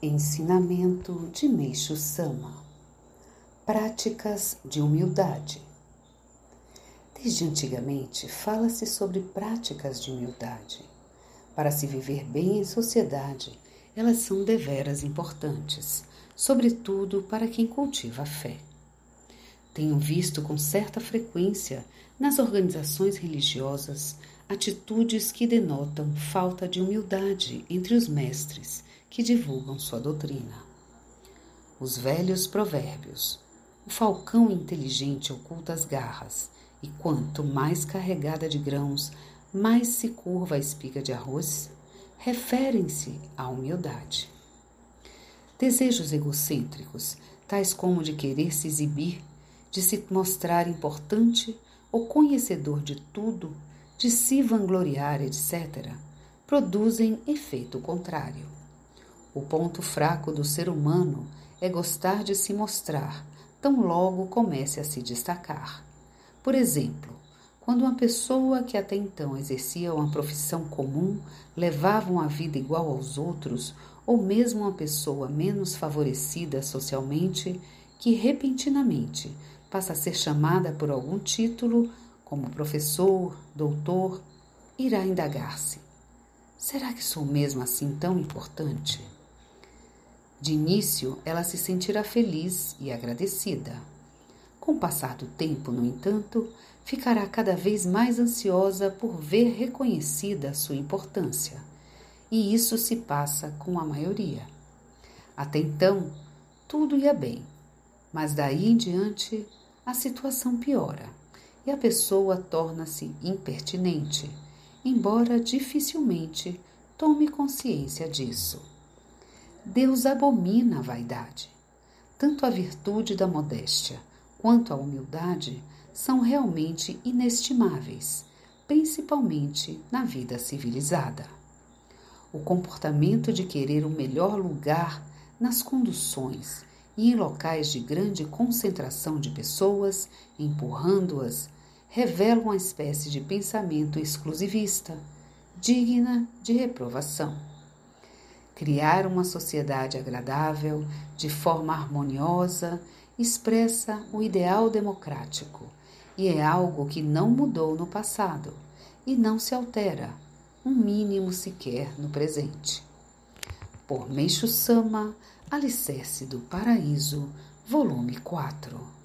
Ensinamento de Meixo Sama Práticas de humildade. Desde antigamente fala-se sobre práticas de humildade. Para se viver bem em sociedade, elas são deveras importantes, sobretudo para quem cultiva a fé. Tenho visto com certa frequência nas organizações religiosas atitudes que denotam falta de humildade entre os mestres que divulgam sua doutrina. Os velhos provérbios. O falcão inteligente oculta as garras, e quanto mais carregada de grãos, mais se curva a espiga de arroz, referem-se à humildade. Desejos egocêntricos, tais como de querer se exibir, de se mostrar importante ou conhecedor de tudo, de se vangloriar, etc., produzem efeito contrário. O ponto fraco do ser humano é gostar de se mostrar, tão logo comece a se destacar. Por exemplo, quando uma pessoa que até então exercia uma profissão comum levava uma vida igual aos outros, ou mesmo uma pessoa menos favorecida socialmente, que repentinamente passa a ser chamada por algum título, como professor, doutor, irá indagar-se: será que sou mesmo assim tão importante? De início, ela se sentirá feliz e agradecida. Com o passar do tempo, no entanto, ficará cada vez mais ansiosa por ver reconhecida sua importância. E isso se passa com a maioria. Até então, tudo ia bem, mas daí em diante a situação piora e a pessoa torna-se impertinente, embora dificilmente tome consciência disso. Deus abomina a vaidade. Tanto a virtude da modéstia quanto a humildade são realmente inestimáveis, principalmente na vida civilizada. O comportamento de querer o melhor lugar nas conduções e em locais de grande concentração de pessoas, empurrando-as, revela uma espécie de pensamento exclusivista, digna de reprovação. Criar uma sociedade agradável, de forma harmoniosa, expressa o ideal democrático e é algo que não mudou no passado e não se altera, um mínimo sequer no presente. Por Meixo Sama, Alicerce do Paraíso, volume 4.